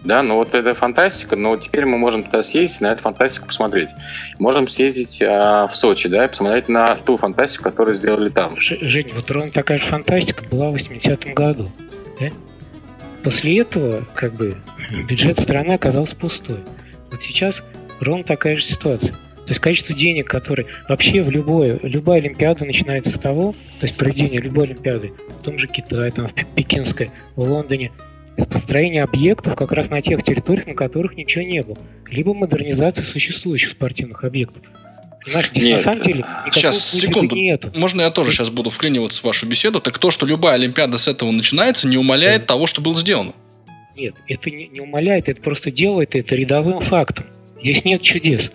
Да, ну вот это фантастика, но теперь мы можем туда съездить, на эту фантастику посмотреть. Можем съездить а, в Сочи, да, и посмотреть на ту фантастику, которую сделали там. Ж- Жень, вот ровно такая же фантастика была в 80-м году. да? После этого, как бы, бюджет страны оказался пустой. Вот сейчас ровно такая же ситуация. То есть количество денег, которые вообще в любое, любая Олимпиада начинается с того, то есть проведение любой Олимпиады, в том же Китае, там, в Пе- Пекинской, в Лондоне, с построения объектов как раз на тех территориях, на которых ничего не было. Либо модернизация существующих спортивных объектов. Понимаешь, здесь Нет, на самом деле Сейчас, секунду. нету. Можно я тоже сейчас буду вклиниваться в вашу беседу? Так то, что любая Олимпиада с этого начинается, не умаляет того, что было сделано. Нет, это не, не умаляет, это просто делает это рядовым фактом. Здесь нет чудес.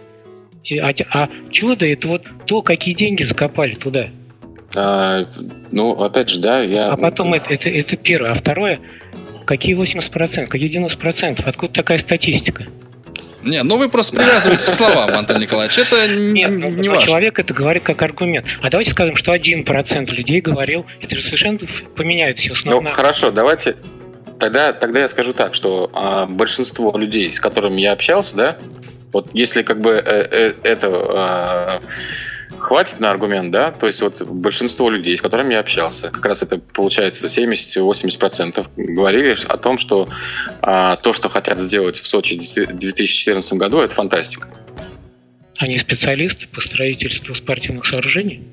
А, а чудо это вот то, какие деньги закопали туда. А, ну, опять же, да, я... А потом это, это, это первое. А второе, какие 80%, какие 90%? Откуда такая статистика? Не, ну вы просто привязываетесь к словам, Антон Николаевич. Это Нет, ну, не ну, важно. человек это говорит как аргумент. А давайте скажем, что 1% людей говорил, это же совершенно поменяет все Ну, снова. хорошо, давайте... Тогда, тогда я скажу так, что а, большинство людей, с которыми я общался, да, вот если как бы э, э, это а, хватит на аргумент, да, то есть вот большинство людей, с которыми я общался, как раз это получается 70-80% говорили о том, что а, то, что хотят сделать в Сочи в 2014 году, это фантастика. Они специалисты по строительству спортивных сооружений?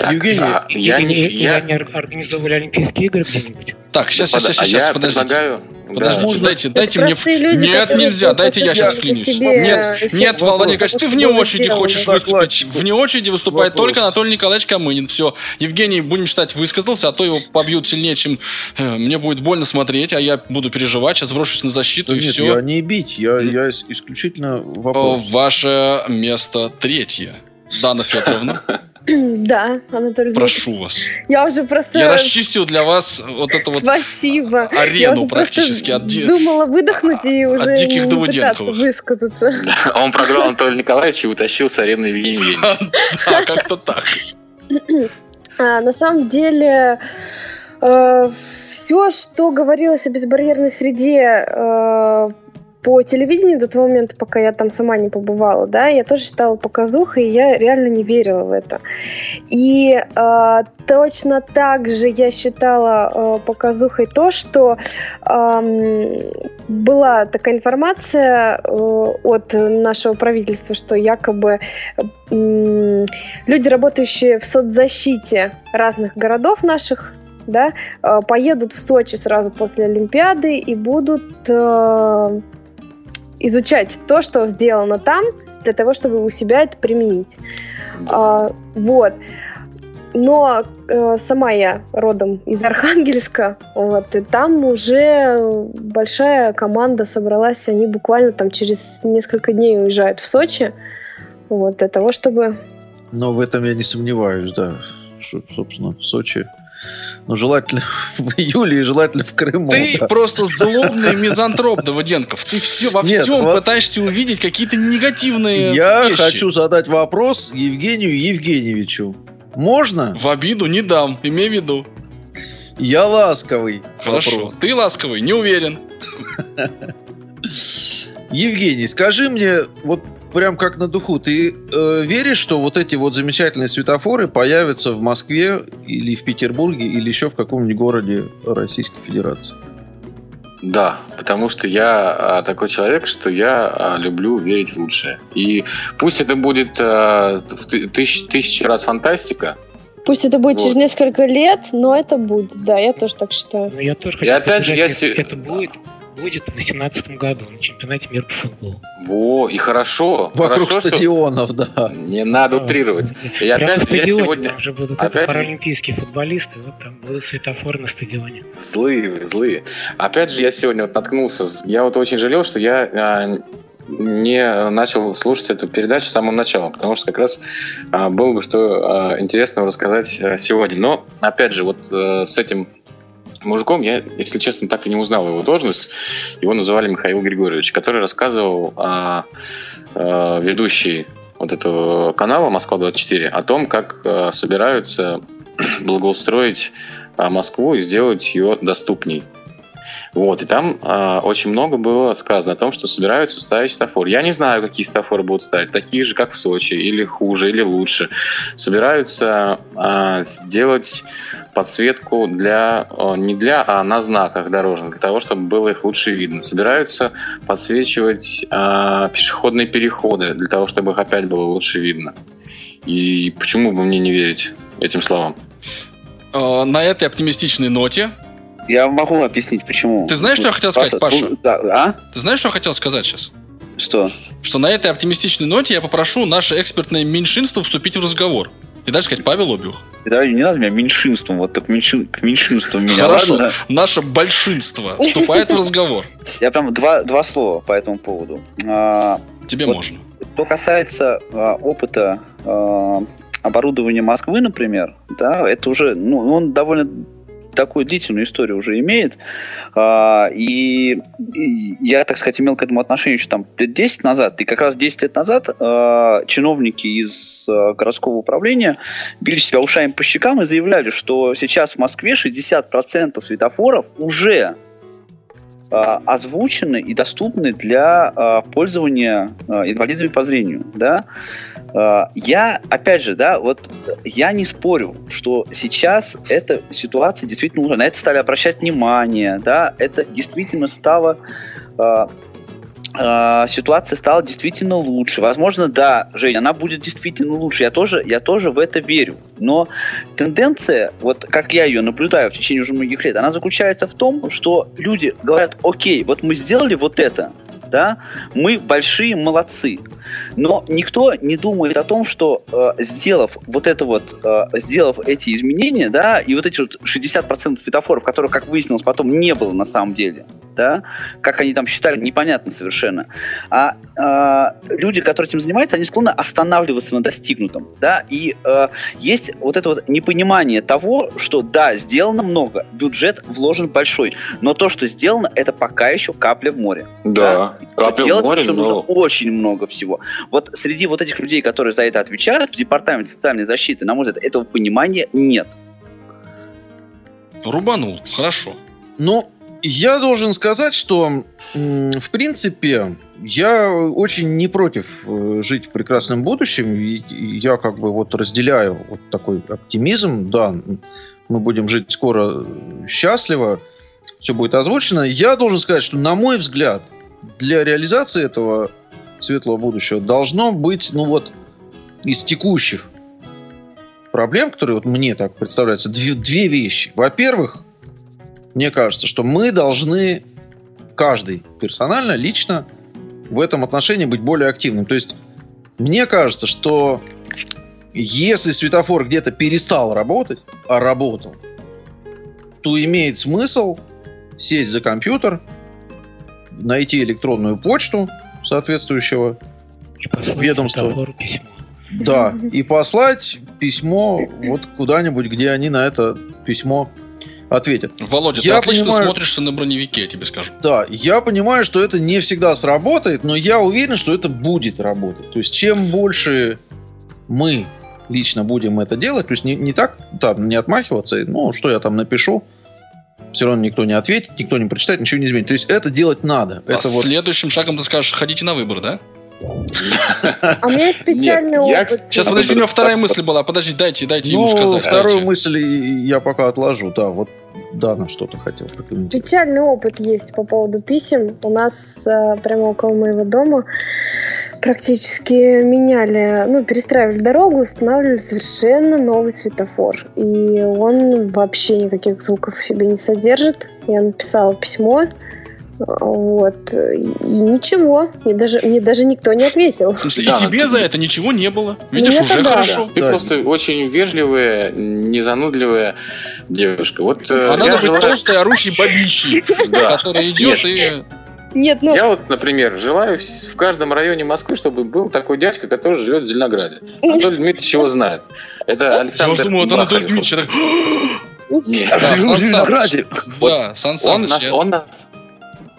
Так, Евгений, а, я, Или, не, или я, они ор- организовали Олимпийские игры где-нибудь? Так, сейчас, господа, сейчас, а сейчас, я подождите. предлагаю... Подождите, Можно- дайте, Это дайте мне... люди, Нет, нельзя, дайте я сейчас вклинюсь. себе Нет, нет, Владимир Николаевич, ты вне очереди хочешь выступить. Докладчику. Вне очереди выступает Вопрос. только Анатолий Николаевич Камынин. Все. Евгений, будем считать, высказался, а то его побьют сильнее, чем э, мне будет больно смотреть, а я буду переживать, сейчас брошусь на защиту Да и нет, все. я не бить, я, я ис- исключительно вопрос. Ваше место третье. Дана Федоровна, Да, Анатолий прошу вас. Я уже просто... Я расчистил для вас вот это вот Спасибо. Арену практически от, ди- думала выдохнуть и от уже диких не пытаться высказаться. Он програл Анатолия Николаевича и утащил с арены Евгения Евгеньевича. Да, как-то так. А, на самом деле, все, что говорилось о безбарьерной среде э, по телевидению до того момента, пока я там сама не побывала, да, я тоже считала показухой, и я реально не верила в это. И э, точно так же я считала э, показухой то, что эм, была такая информация э, от нашего правительства, что якобы м, люди, работающие в соцзащите разных городов наших, да, э, поедут в Сочи сразу после Олимпиады и будут э, изучать то, что сделано там, для того, чтобы у себя это применить. А, вот. Но э, сама я родом из Архангельска, вот, и там уже большая команда собралась, они буквально там через несколько дней уезжают в Сочи, вот, для того, чтобы... Но в этом я не сомневаюсь, да. Собственно, в Сочи. Ну, желательно в июле и желательно в Крыму. Ты да. просто злобный мизантроп, Давыденков. Ты все, во Нет, всем вот- пытаешься увидеть какие-то негативные Я вещи. хочу задать вопрос Евгению Евгеньевичу. Можно? В обиду не дам, имей в виду. Я ласковый. Хорошо. Вопрос. Ты ласковый, не уверен. Евгений, скажи мне, вот прям как на духу, ты э, веришь, что вот эти вот замечательные светофоры появятся в Москве или в Петербурге или еще в каком-нибудь городе Российской Федерации? Да, потому что я а, такой человек, что я а, люблю верить в лучшее. И пусть это будет а, в ты- тысяч, тысячи раз фантастика, Пусть это будет Вот. через несколько лет, но это будет, да, я тоже так считаю. Но я тоже И хочу опять же, я это будет, будет в 2018 году на чемпионате мира по футболу. во, и хорошо. Вокруг хорошо, что- стадионов, да. Не надо утрировать. И Прямо опять я стадионе, сегодня- там же будут опять паралимпийские футболисты, вот там будут светофоры на стадионе. Злые, злые. Опять же, я сегодня вот наткнулся. Я вот очень жалел, что я а, не начал слушать эту передачу с самого начала, потому что как раз а, было бы что а, интересного рассказать а, сегодня. Но, опять же, вот э, с этим мужиком я, если честно, так и не узнал его должность. Его называли Михаил Григорьевич, который рассказывал а, а, ведущий вот этого канала Москва-24 о том, как а, собираются благоустроить Москву и сделать ее доступней. Вот, и там а, очень много было сказано о том, что собираются ставить светофор. Я не знаю, какие светофоры будут ставить, такие же, как в Сочи, или хуже, или лучше. Собираются а, сделать подсветку для а, не для, а на знаках дорожных, для того, чтобы было их лучше видно. Собираются подсвечивать а, пешеходные переходы, для того, чтобы их опять было лучше видно. И почему бы мне не верить этим словам? Э, На этой оптимистичной ноте. Я могу объяснить, почему. Ты знаешь, что я хотел сказать, Паша, Паша? да, а? Ты знаешь, что я хотел сказать сейчас? Что? Что на этой оптимистичной ноте я попрошу наше экспертное меньшинство вступить в разговор. И дальше сказать Павел Обиух. Да, не надо меня меньшинством, вот так меньшин, к меньшинству меня, Хорошо. ладно? Наше большинство вступает в разговор. Я прям два, два слова по этому поводу. А, Тебе Вот. можно. Что касается а, опыта а, оборудования Москвы, например, да, это уже, ну, он довольно такую длительную историю уже имеет. А, и, я, так сказать, имел к этому отношение еще там лет 10 назад. И как раз 10 лет назад а, чиновники из а, городского управления били себя ушами по щекам и заявляли, что сейчас в Москве 60% светофоров уже озвучены и доступны для пользования инвалидами по зрению, да. А, Я, опять же, да, вот я не спорю, что сейчас эта ситуация действительно уже на это стали обращать внимание, да, это действительно стало а, э, ситуация стала действительно лучше. Возможно, да, Женя, она будет действительно лучше. Я тоже, я тоже в это верю. Но тенденция, вот как я ее наблюдаю в течение уже многих лет, она заключается в том, что люди говорят, окей, вот мы сделали вот это, да, мы большие молодцы. Но никто не думает о том, что э, сделав вот это вот, э, сделав эти изменения, да, и вот эти вот 60% светофоров, которых, как выяснилось, потом не было на самом деле, да, как они там считали, непонятно совершенно. А э, люди, которые этим занимаются, они склонны останавливаться на достигнутом, да, и э, есть вот это вот непонимание того, что да, сделано много, бюджет вложен большой, но то, что сделано, это пока еще капля в море. Да, капля в Делать море, еще нужно но... очень много всего. Вот среди вот этих людей, которые за это отвечают, в департаменте социальной защиты, на мой взгляд, этого понимания нет. Рубанул, хорошо. Ну, я должен сказать, что, в принципе, я очень не против э, жить в прекрасном будущем. Я как бы вот разделяю вот такой оптимизм. Да, мы будем жить скоро э, счастливо, все будет озвучено. Я должен сказать, что, на мой взгляд, для реализации этого светлого будущего должно быть, ну вот, из текущих проблем, которые вот мне так представляются, две, две вещи. Во-первых, мне кажется, что мы должны каждый персонально, лично в этом отношении быть более активным. То есть мне кажется, что если светофор где-то перестал работать, а работал, то имеет смысл сесть за компьютер, найти электронную почту соответствующего письмо. да, и послать письмо вот куда-нибудь, где они на это письмо ответят. Володя, Я ты отлично понимаю- смотришься на броневике, я тебе скажу. Да, я понимаю, что это не всегда сработает, но я уверен, что это будет работать. То есть, чем больше мы лично будем это делать, то есть не, не так там не отмахиваться, и, ну, что я там напишу, все равно никто не ответит, никто не прочитает, ничего не изменит. То есть это делать надо. А это вот следующим шагом ты скажешь, ходите на выбор, да? А у меня есть печальный Нет, я, опыт. Сейчас, подожди, у него вторая мысль была. Подожди, дайте, дайте ему Ну, сказать. вторую дайте. мысль я пока отложу. Да, вот Дана что-то хотел прокомментировать. Печальный опыт есть по поводу писем. У нас э, прямо около моего дома практически меняли, ну, перестраивали дорогу, устанавливали совершенно новый светофор. И он вообще никаких звуков в себе не содержит. Я написала письмо, вот, и ничего, мне даже, мне даже никто не ответил. Смысле, Да, и тебе ты- за это ничего не было. Видишь, Мне-то уже да. хорошо. Ты Да. просто очень вежливая, незанудливая девушка. Вот А я надо быть желаю- толстой, орущей бабищей, Да. которая идет и... Нет, ну, Я вот, например, желаю в каждом районе Москвы, чтобы был такой дядька, который живет в Зеленограде. Анатолий Дмитриевич его знает. Это Я Александр уж думал, это Анатолий. Дмитриевич. я Нет. Да, Сан Саныч. Зеленограде. Да, Сан Саныч, я- он, нас-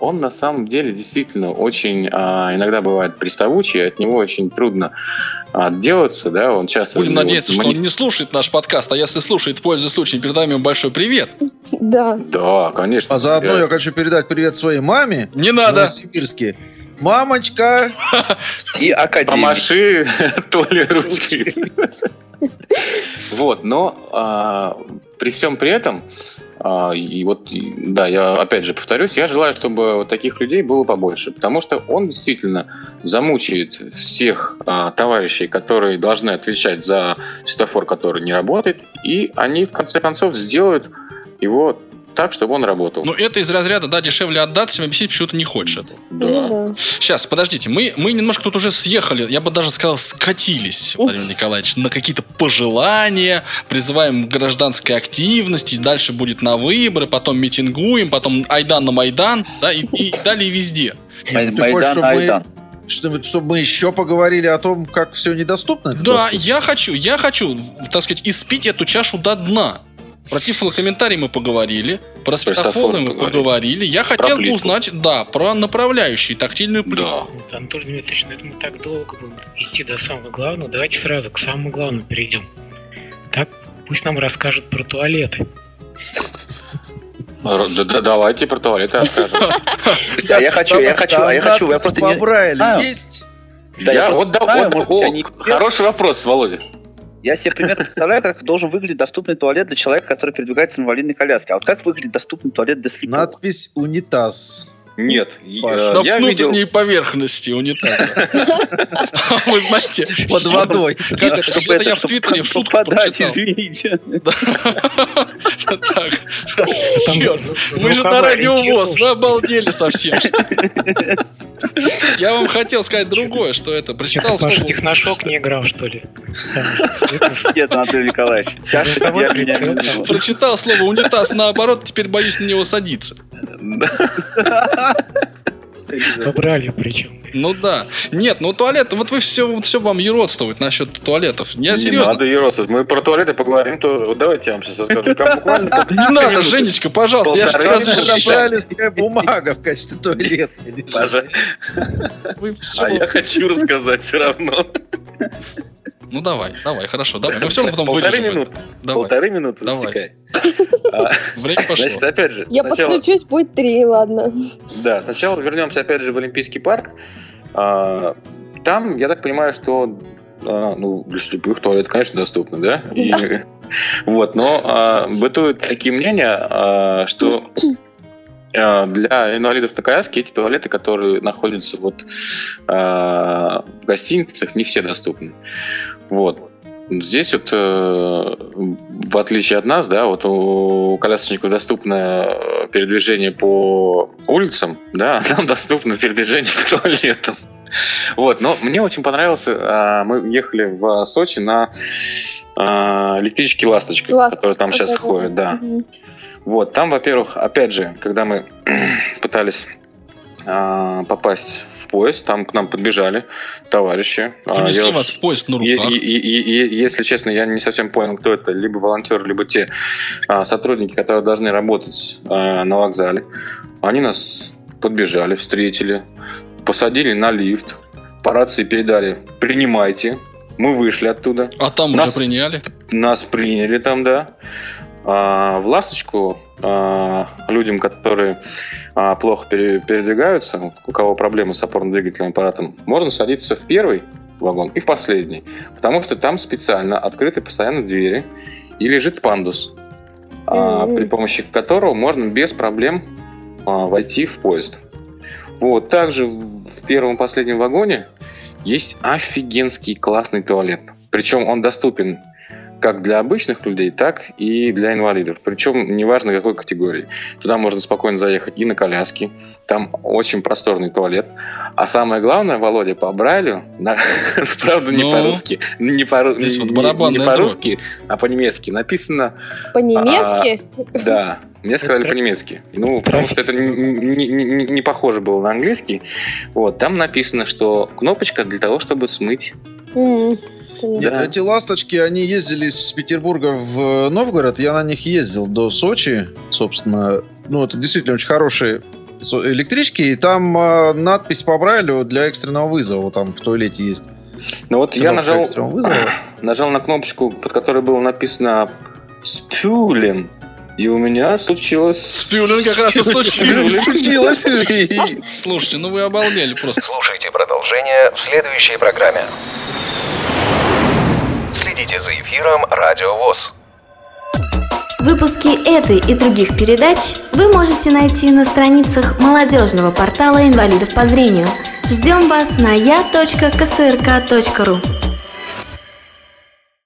он на самом деле действительно очень а, иногда бывает приставучий, от него очень трудно отделаться, да, он часто... Будем надеяться, вот что он не слушает наш подкаст, а если слушает, пользуясь случаем, передаем ему большой привет. да. Да, конечно. А заодно Я- хочу передать привет своей маме. Не надо. Новосибирске. Мамочка! И академик. Помаши Толе ручкой. Вот, но а, при всем при этом, и вот, да, я опять же повторюсь, я желаю, чтобы вот таких людей было побольше, потому что он действительно замучает всех а, товарищей, которые должны отвечать за светофор, который не работает, и они в конце концов сделают его так, чтобы он работал. Ну, это из разряда, да, дешевле отдаться, чем объяснить, почему ты не хочешь это. да. Да. Сейчас, подождите, мы, мы немножко тут уже съехали, я бы даже сказал, скатились, Владимир Николаевич, на какие-то пожелания, призываем к гражданской активности, дальше будет на выборы, потом митингуем, потом Айдан на Майдан, да, и, и далее везде. Май- Ты хочешь, Майдан, чтобы Айдан. мы, чтобы, чтобы мы еще поговорили о том, как все недоступно? Да, доступно? я хочу, я хочу, так сказать, испить эту чашу до дна. Про тифлокомментарий мы поговорили, про светофоры мы поговорили. поговорили. Я хотел бы узнать, да, про направляющие, тактильную плитку. Да. Антон Дмитриевич, ну это мы так долго будем идти до самого главного. Давайте сразу к самому главному перейдем. Так, пусть нам расскажет про туалеты. Да, да, давайте про туалеты расскажем. Да, я хочу, я хочу, а я хочу, я просто не... Есть? Да, я вот, да, вот, хороший вопрос, Володя. Я себе примерно представляю, как должен выглядеть доступный туалет для человека, который передвигается в инвалидной коляске. А вот как выглядит доступный туалет для слепого? Надпись «Унитаз». Нет. Паша. э, На я видел... внутренней поверхности унитаза. Вы знаете, Под водой. где-то это, я в Твиттере шутку попадать, прочитал. извините. Так, мы же на радиовоз, вы обалдели совсем. что ли? Я вам хотел сказать другое, что это, прочитал Паша, слово техношок не играл, что ли? Нет, Анатолий Николаевич, я не там. было. Прочитал слово унитаз наоборот, теперь боюсь на него садиться. Побрали причем. Ну да. Нет, ну туалет, вот вы все, все вам еродствовать насчет туалетов. Я Не серьезно. надо еросов. Мы про туалеты поговорим, то вот давайте я вам сейчас расскажу. Там буквально Да Не надо, Женечка, пожалуйста, я же Бралевская бумага в качестве туалета. Пожалуйста. А я хочу рассказать все равно. Ну давай, давай, хорошо, давай. Мы все потом Полторы вырежем. минуты. Давай, Полторы минуты Давай. засекай. А, время пошло. Значит, опять же, Я сначала- подключусь, будет три, ладно. Да, сначала вернемся опять же в Олимпийский парк. А, Там, я так понимаю, что а, ну, для слепых туалет, конечно, доступны, да? И- Вот, но бытуют такие мнения, что для инвалидов на коляске эти туалеты, которые находятся вот а, в гостиницах, не все доступны. Вот. Здесь вот, э, в отличие от нас, да, вот у колясочников доступно э, передвижение по улицам, да, а нам доступно передвижение по туалетам. Вот, но мне очень понравился, а, мы ехали в Сочи на а, электричке «Ласточка», Ласточка, которая там сейчас ходит, да. Мгм. Вот, там, во-первых, опять же, когда мы пытались а, попасть в поезд, там к нам подбежали товарищи. А, Занесли я вас уж- в поезд на руках. е- е- е- Если честно, я не совсем понял, кто это. Либо волонтеры, либо те а, сотрудники, которые должны работать а, на вокзале. Они нас подбежали, встретили, посадили на лифт, по рации передали «принимайте». Мы вышли оттуда. А там Нас- уже приняли. Нас приняли там, да. А, в «Ласточку» а, людям, которые а, плохо пере- передвигаются, у кого проблемы с опорно-двигательным аппаратом, можно садиться в первый вагон и в последний. Потому что там специально открыты постоянно двери и лежит пандус, Мгм. при помощи которого можно без проблем войти в поезд. Вот, также в первом и последнем вагоне есть офигенский классный туалет. Причем он доступен как для обычных людей, так и для инвалидов. Причем неважно какой категории. Туда можно спокойно заехать и на коляске. Там очень просторный туалет. А самое главное, Володя, по Брайлю, на- правда не Ну? по-русски, не по- Здесь вот не- по-русски, а по-немецки написано По-немецки? да, мне сказали по-немецки. Ну, потому что это не, не- не- не похоже было на английский. Вот, там написано, что кнопочка для того, чтобы смыть. Понятно. Да. Эти ласточки, они ездили с Петербурга в Новгород. Я на них ездил до Сочи, собственно. Ну, это действительно очень хорошие электрички. И там а, надпись по Брайлю для экстренного вызова. Там в туалете есть. Ну вот я Кнопка нажал, экстренного вызова. нажал на кнопочку, под которой было написано «Спюлен». И у меня случилось... Спюлин как раз и случилось. Случилось. Слушайте, ну вы обалдели просто. Слушайте продолжение в следующей программе. Следите за эфиром Радио ВОЗ. Выпуски этой и других передач вы можете найти на страницах молодежного портала инвалидов по зрению. Ждем вас на я.ксрк.ру.